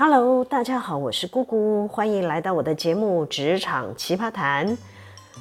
Hello，大家好，我是姑姑，欢迎来到我的节目《职场奇葩谈》。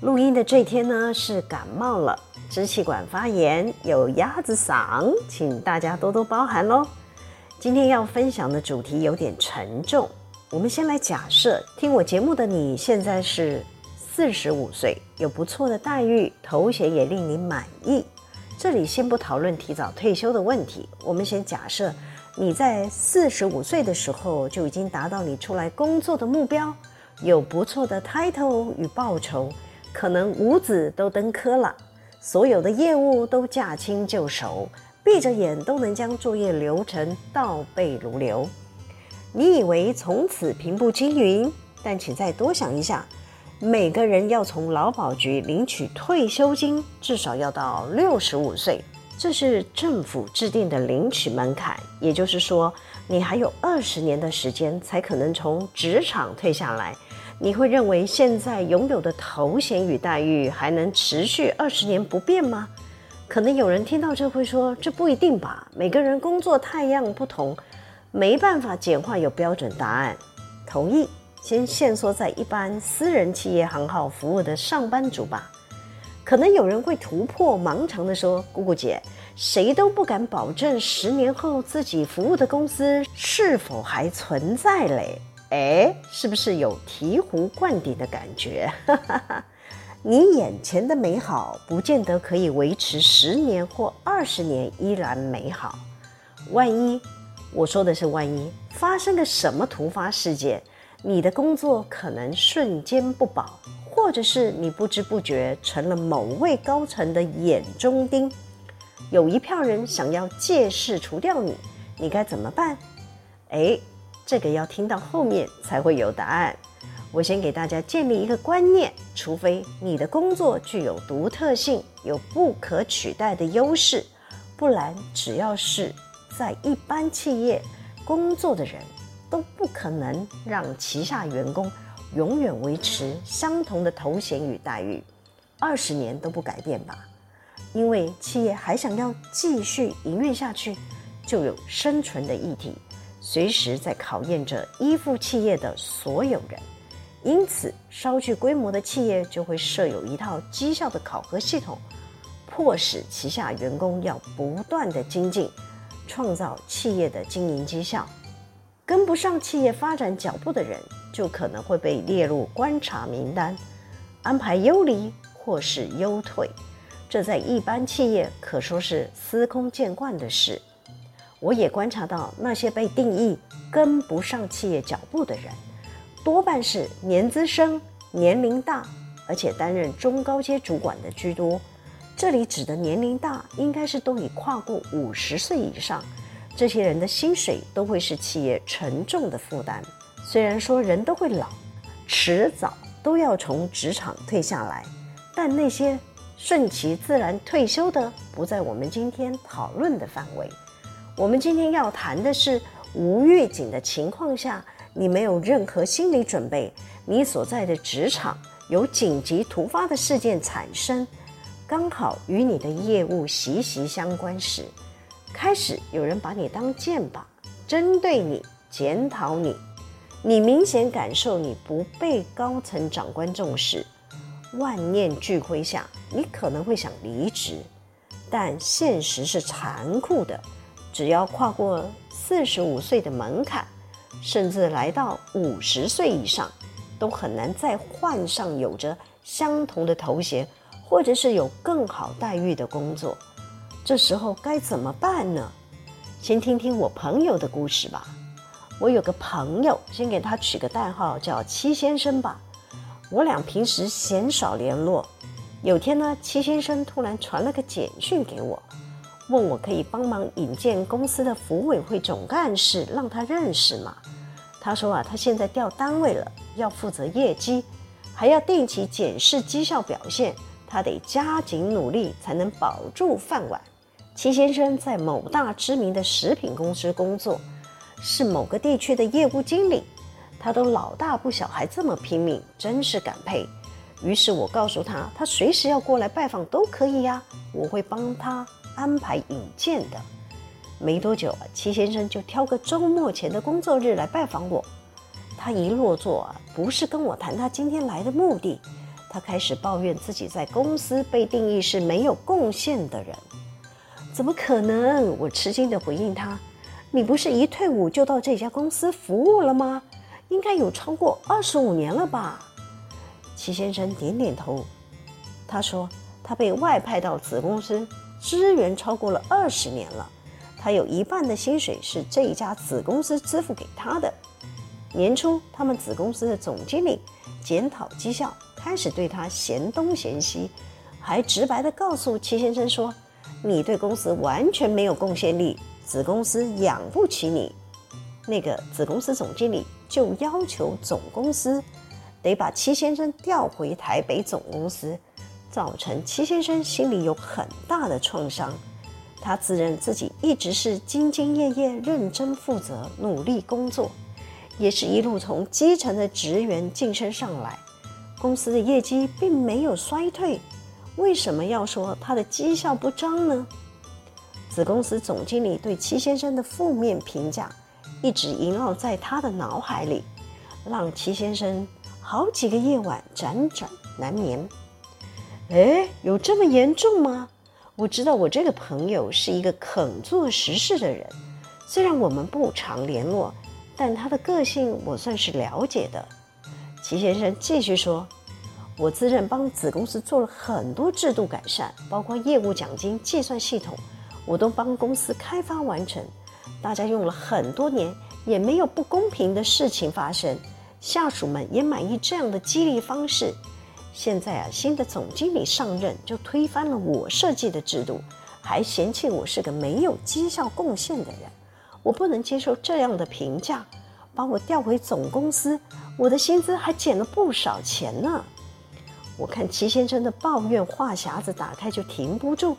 录音的这天呢，是感冒了，支气管发炎，有鸭子嗓，请大家多多包涵喽。今天要分享的主题有点沉重，我们先来假设，听我节目的你现在是四十五岁，有不错的待遇，头衔也令你满意。这里先不讨论提早退休的问题，我们先假设。你在四十五岁的时候就已经达到你出来工作的目标，有不错的 title 与报酬，可能五子都登科了，所有的业务都驾轻就熟，闭着眼都能将作业流程倒背如流。你以为从此平步青云，但请再多想一下，每个人要从劳保局领取退休金，至少要到六十五岁。这是政府制定的领取门槛，也就是说，你还有二十年的时间才可能从职场退下来。你会认为现在拥有的头衔与待遇还能持续二十年不变吗？可能有人听到这会说：“这不一定吧，每个人工作太样不同，没办法简化有标准答案。”同意，先限缩在一般私人企业行号服务的上班族吧。可能有人会突破盲肠的说：“姑姑姐，谁都不敢保证十年后自己服务的公司是否还存在嘞？哎，是不是有醍醐灌顶的感觉？你眼前的美好，不见得可以维持十年或二十年依然美好。万一，我说的是万一，发生个什么突发事件，你的工作可能瞬间不保。”或者是你不知不觉成了某位高层的眼中钉，有一票人想要借势除掉你，你该怎么办？哎，这个要听到后面才会有答案。我先给大家建立一个观念：除非你的工作具有独特性，有不可取代的优势，不然只要是在一般企业工作的人，都不可能让旗下员工。永远维持相同的头衔与待遇，二十年都不改变吧？因为企业还想要继续营运下去，就有生存的议题，随时在考验着依附企业的所有人。因此，稍具规模的企业就会设有一套绩效的考核系统，迫使旗下员工要不断的精进，创造企业的经营绩效。跟不上企业发展脚步的人，就可能会被列入观察名单，安排优离或是优退。这在一般企业可说是司空见惯的事。我也观察到，那些被定义跟不上企业脚步的人，多半是年资深、年龄大，而且担任中高阶主管的居多。这里指的年龄大，应该是都已跨过五十岁以上。这些人的薪水都会是企业沉重的负担。虽然说人都会老，迟早都要从职场退下来，但那些顺其自然退休的，不在我们今天讨论的范围。我们今天要谈的是，无预警的情况下，你没有任何心理准备，你所在的职场有紧急突发的事件产生，刚好与你的业务息息相关时。开始有人把你当箭靶，针对你，检讨你，你明显感受你不被高层长官重视，万念俱灰下，你可能会想离职，但现实是残酷的，只要跨过四十五岁的门槛，甚至来到五十岁以上，都很难再换上有着相同的头衔，或者是有更好待遇的工作。这时候该怎么办呢？先听听我朋友的故事吧。我有个朋友，先给他取个代号叫七先生吧。我俩平时鲜少联络。有天呢，七先生突然传了个简讯给我，问我可以帮忙引荐公司的福委会总干事，让他认识吗？他说啊，他现在调单位了，要负责业绩，还要定期检视绩效表现，他得加紧努力才能保住饭碗。七先生在某大知名的食品公司工作，是某个地区的业务经理。他都老大不小，还这么拼命，真是感佩。于是我告诉他，他随时要过来拜访都可以呀，我会帮他安排引荐的。没多久啊，齐先生就挑个周末前的工作日来拜访我。他一落座啊，不是跟我谈他今天来的目的，他开始抱怨自己在公司被定义是没有贡献的人。怎么可能？我吃惊地回应他：“你不是一退伍就到这家公司服务了吗？应该有超过二十五年了吧？”齐先生点点头，他说：“他被外派到子公司支援超过了二十年了。”他有一半的薪水是这一家子公司支付给他的。年初，他们子公司的总经理检讨绩效，开始对他嫌东嫌西，还直白地告诉齐先生说：“你对公司完全没有贡献力，子公司养不起你。”那个子公司总经理就要求总公司得把齐先生调回台北总公司，造成齐先生心里有很大的创伤。他自认自己一直是兢兢业业、认真负责、努力工作，也是一路从基层的职员晋升上来，公司的业绩并没有衰退，为什么要说他的绩效不彰呢？子公司总经理对齐先生的负面评价一直萦绕在他的脑海里，让齐先生好几个夜晚辗转难眠。哎，有这么严重吗？我知道我这个朋友是一个肯做实事的人，虽然我们不常联络，但他的个性我算是了解的。齐先生继续说：“我自认帮子公司做了很多制度改善，包括业务奖金计算系统，我都帮公司开发完成。大家用了很多年，也没有不公平的事情发生，下属们也满意这样的激励方式。”现在啊，新的总经理上任就推翻了我设计的制度，还嫌弃我是个没有绩效贡献的人，我不能接受这样的评价，把我调回总公司，我的薪资还减了不少钱呢。我看齐先生的抱怨话匣子打开就停不住，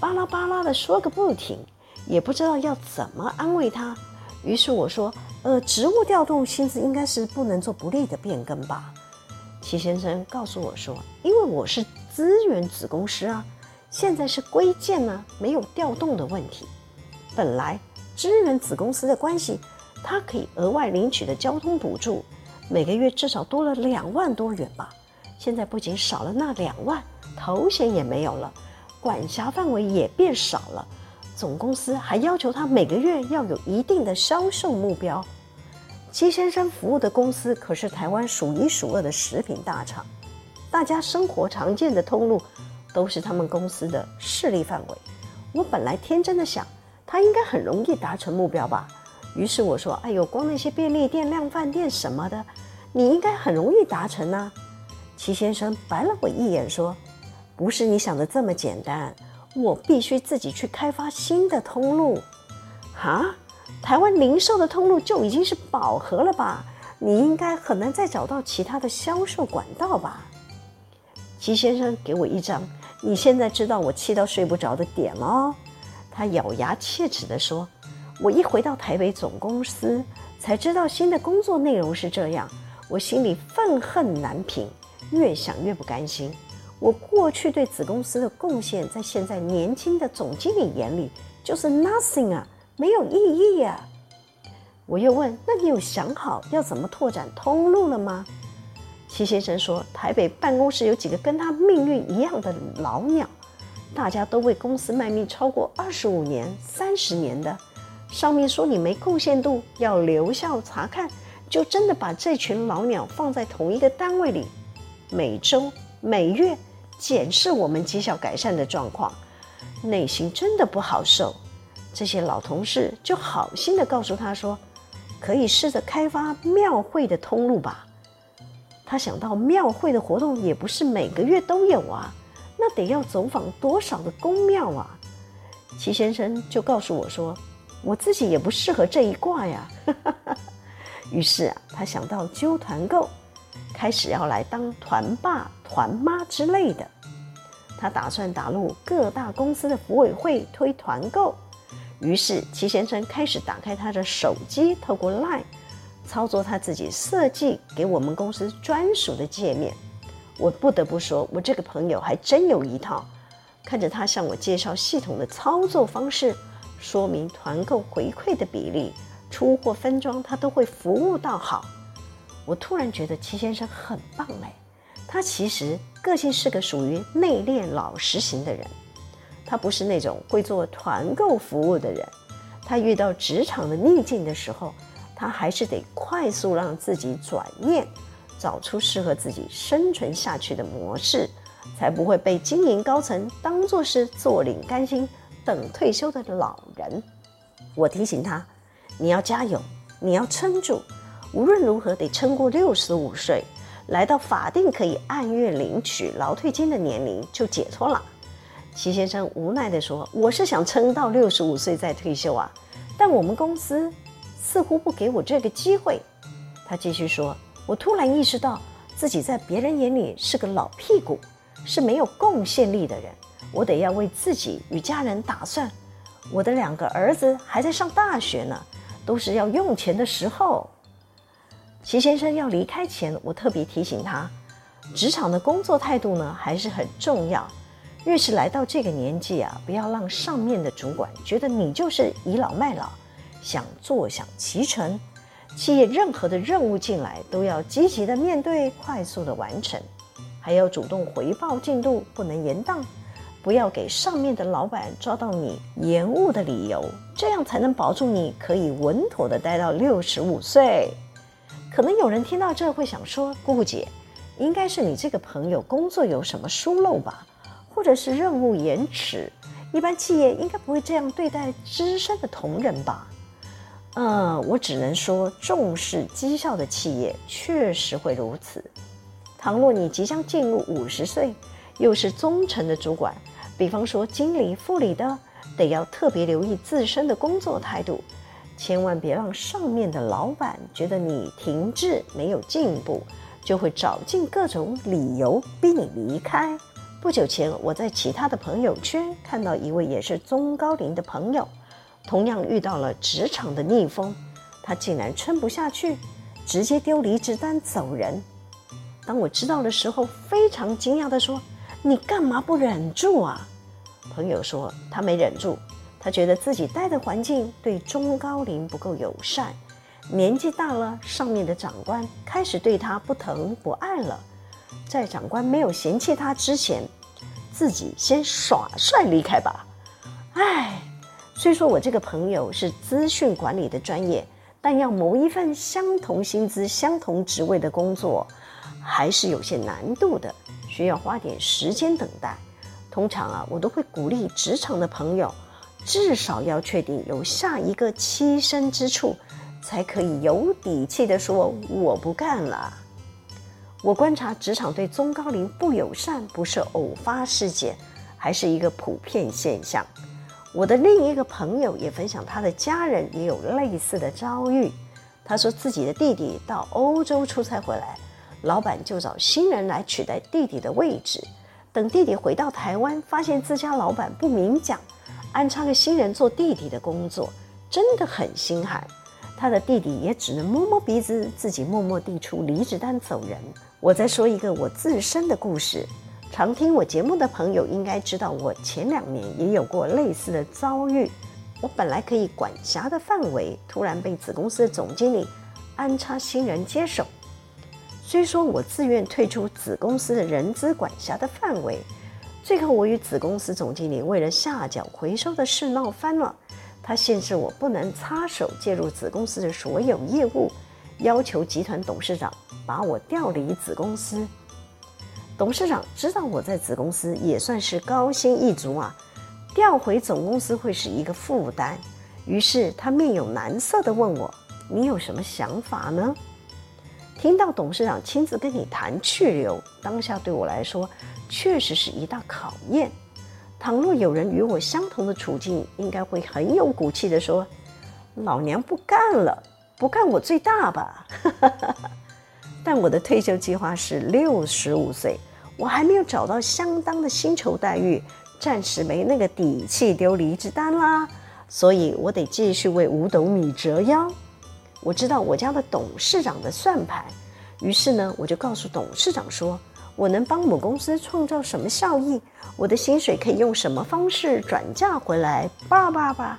巴拉巴拉的说个不停，也不知道要怎么安慰他。于是我说：“呃，职务调动薪资应该是不能做不利的变更吧。”齐先生告诉我说：“因为我是资源子公司啊，现在是归建呢，没有调动的问题。本来资源子公司的关系，他可以额外领取的交通补助，每个月至少多了两万多元吧。现在不仅少了那两万，头衔也没有了，管辖范围也变少了。总公司还要求他每个月要有一定的销售目标。”齐先生服务的公司可是台湾数一数二的食品大厂，大家生活常见的通路都是他们公司的势力范围。我本来天真的想，他应该很容易达成目标吧。于是我说：“哎呦，光那些便利店、量贩店什么的，你应该很容易达成啊。”齐先生白了我一眼说：“不是你想的这么简单，我必须自己去开发新的通路。”哈？台湾零售的通路就已经是饱和了吧？你应该很难再找到其他的销售管道吧？齐先生给我一张，你现在知道我气到睡不着的点了。他咬牙切齿地说：“我一回到台北总公司，才知道新的工作内容是这样，我心里愤恨难平，越想越不甘心。我过去对子公司的贡献，在现在年轻的总经理眼里就是 nothing 啊。”没有意义呀！我又问：“那你有想好要怎么拓展通路了吗？”齐先生说：“台北办公室有几个跟他命运一样的老鸟，大家都为公司卖命超过二十五年、三十年的。上面说你没贡献度，要留校察看，就真的把这群老鸟放在同一个单位里，每周、每月检视我们绩效改善的状况，内心真的不好受。”这些老同事就好心的告诉他说：“可以试着开发庙会的通路吧。”他想到庙会的活动也不是每个月都有啊，那得要走访多少的宫庙啊？齐先生就告诉我说：“我自己也不适合这一挂呀。”于是啊，他想到揪团购，开始要来当团爸、团妈之类的。他打算打入各大公司的服委会推团购。于是齐先生开始打开他的手机，透过 LINE 操作他自己设计给我们公司专属的界面。我不得不说，我这个朋友还真有一套。看着他向我介绍系统的操作方式，说明团购回馈的比例，出货分装他都会服务到好。我突然觉得齐先生很棒哎，他其实个性是个属于内敛老实型的人，他不是那种会做团购服务的人。他遇到职场的逆境的时候，他还是得快速让自己转念，找出适合自己生存下去的模式，才不会被经营高层当作是坐领干薪。等退休的老人，我提醒他：你要加油，你要撑住，无论如何得撑过六十五岁，来到法定可以按月领取劳退金的年龄就解脱了。齐先生无奈地说：“我是想撑到六十五岁再退休啊，但我们公司似乎不给我这个机会。”他继续说：“我突然意识到自己在别人眼里是个老屁股，是没有贡献力的人。”我得要为自己与家人打算，我的两个儿子还在上大学呢，都是要用钱的时候。齐先生要离开前，我特别提醒他，职场的工作态度呢还是很重要。越是来到这个年纪啊，不要让上面的主管觉得你就是倚老卖老，想坐享其成。企业任何的任务进来，都要积极的面对，快速的完成，还要主动回报进度，不能延宕。不要给上面的老板抓到你延误的理由，这样才能保住你可以稳妥的待到六十五岁。可能有人听到这会想说：“姑姑姐，应该是你这个朋友工作有什么疏漏吧，或者是任务延迟？一般企业应该不会这样对待资深的同仁吧？”嗯，我只能说，重视绩效的企业确实会如此。倘若你即将进入五十岁，又是中层的主管，比方说经理、副理的，得要特别留意自身的工作态度，千万别让上面的老板觉得你停滞没有进步，就会找尽各种理由逼你离开。不久前，我在其他的朋友圈看到一位也是中高龄的朋友，同样遇到了职场的逆风，他竟然撑不下去，直接丢离职单走人。当我知道的时候，非常惊讶地说。你干嘛不忍住啊？朋友说他没忍住，他觉得自己待的环境对中高龄不够友善，年纪大了，上面的长官开始对他不疼不爱了。在长官没有嫌弃他之前，自己先耍帅离开吧。唉，虽说我这个朋友是资讯管理的专业，但要谋一份相同薪资、相同职位的工作，还是有些难度的。需要花点时间等待。通常啊，我都会鼓励职场的朋友，至少要确定有下一个栖身之处，才可以有底气地说我不干了。我观察职场对中高龄不友善，不是偶发事件，还是一个普遍现象。我的另一个朋友也分享，他的家人也有类似的遭遇。他说自己的弟弟到欧洲出差回来。老板就找新人来取代弟弟的位置。等弟弟回到台湾，发现自家老板不明讲，安插个新人做弟弟的工作，真的很心寒。他的弟弟也只能摸摸鼻子，自己默默递出离职单走人。我再说一个我自身的故事。常听我节目的朋友应该知道，我前两年也有过类似的遭遇。我本来可以管辖的范围，突然被子公司的总经理安插新人接手。虽说我自愿退出子公司的人资管辖的范围，最后我与子公司总经理为了下脚回收的事闹翻了。他限制我不能插手介入子公司的所有业务，要求集团董事长把我调离子公司。董事长知道我在子公司也算是高薪一族啊，调回总公司会是一个负担，于是他面有难色地问我：“你有什么想法呢？”听到董事长亲自跟你谈去留，当下对我来说确实是一大考验。倘若有人与我相同的处境，应该会很有骨气地说：“老娘不干了，不干我最大吧。”但我的退休计划是六十五岁，我还没有找到相当的薪酬待遇，暂时没那个底气丢离职单啦，所以我得继续为五斗米折腰。我知道我家的董事长的算盘，于是呢，我就告诉董事长说，我能帮母公司创造什么效益，我的薪水可以用什么方式转嫁回来，叭叭叭。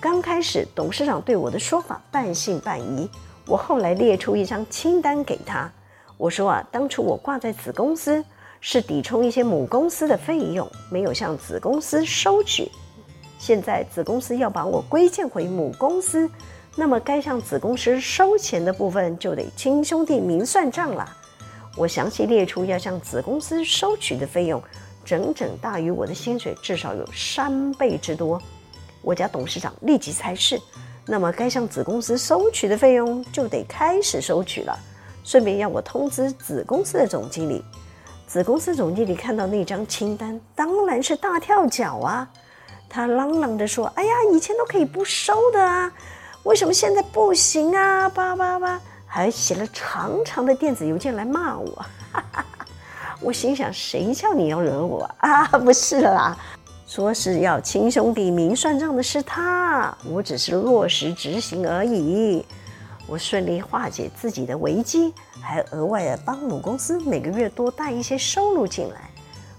刚开始董事长对我的说法半信半疑，我后来列出一张清单给他，我说啊，当初我挂在子公司是抵充一些母公司的费用，没有向子公司收取。现在子公司要把我归建回母公司，那么该向子公司收钱的部分就得亲兄弟明算账了。我详细列出要向子公司收取的费用，整整大于我的薪水，至少有三倍之多。我家董事长立即猜是，那么该向子公司收取的费用就得开始收取了。顺便要我通知子公司的总经理。子公司总经理看到那张清单，当然是大跳脚啊！他嚷嚷着说：“哎呀，以前都可以不收的啊，为什么现在不行啊？”叭叭叭。还写了长长的电子邮件来骂我，哈哈哈，我心想，谁叫你要惹我啊？不是啦，说是要亲兄弟明算账的是他，我只是落实执行而已。我顺利化解自己的危机，还额外的帮母公司每个月多带一些收入进来。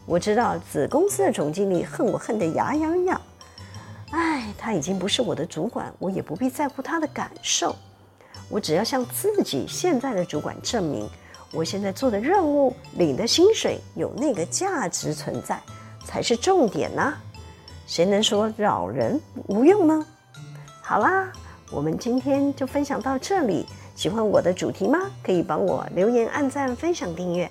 我知道子公司的总经理恨我恨得牙痒痒，哎，他已经不是我的主管，我也不必在乎他的感受。我只要向自己现在的主管证明，我现在做的任务、领的薪水有那个价值存在，才是重点呢。谁能说扰人无用呢？好啦，我们今天就分享到这里。喜欢我的主题吗？可以帮我留言、按赞、分享、订阅。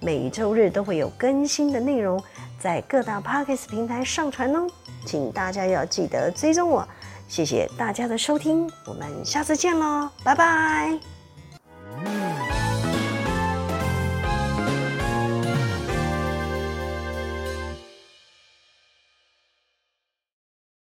每周日都会有更新的内容在各大 pockets 平台上传哦。请大家要记得追踪我。谢谢大家的收听我们下次见喽拜拜。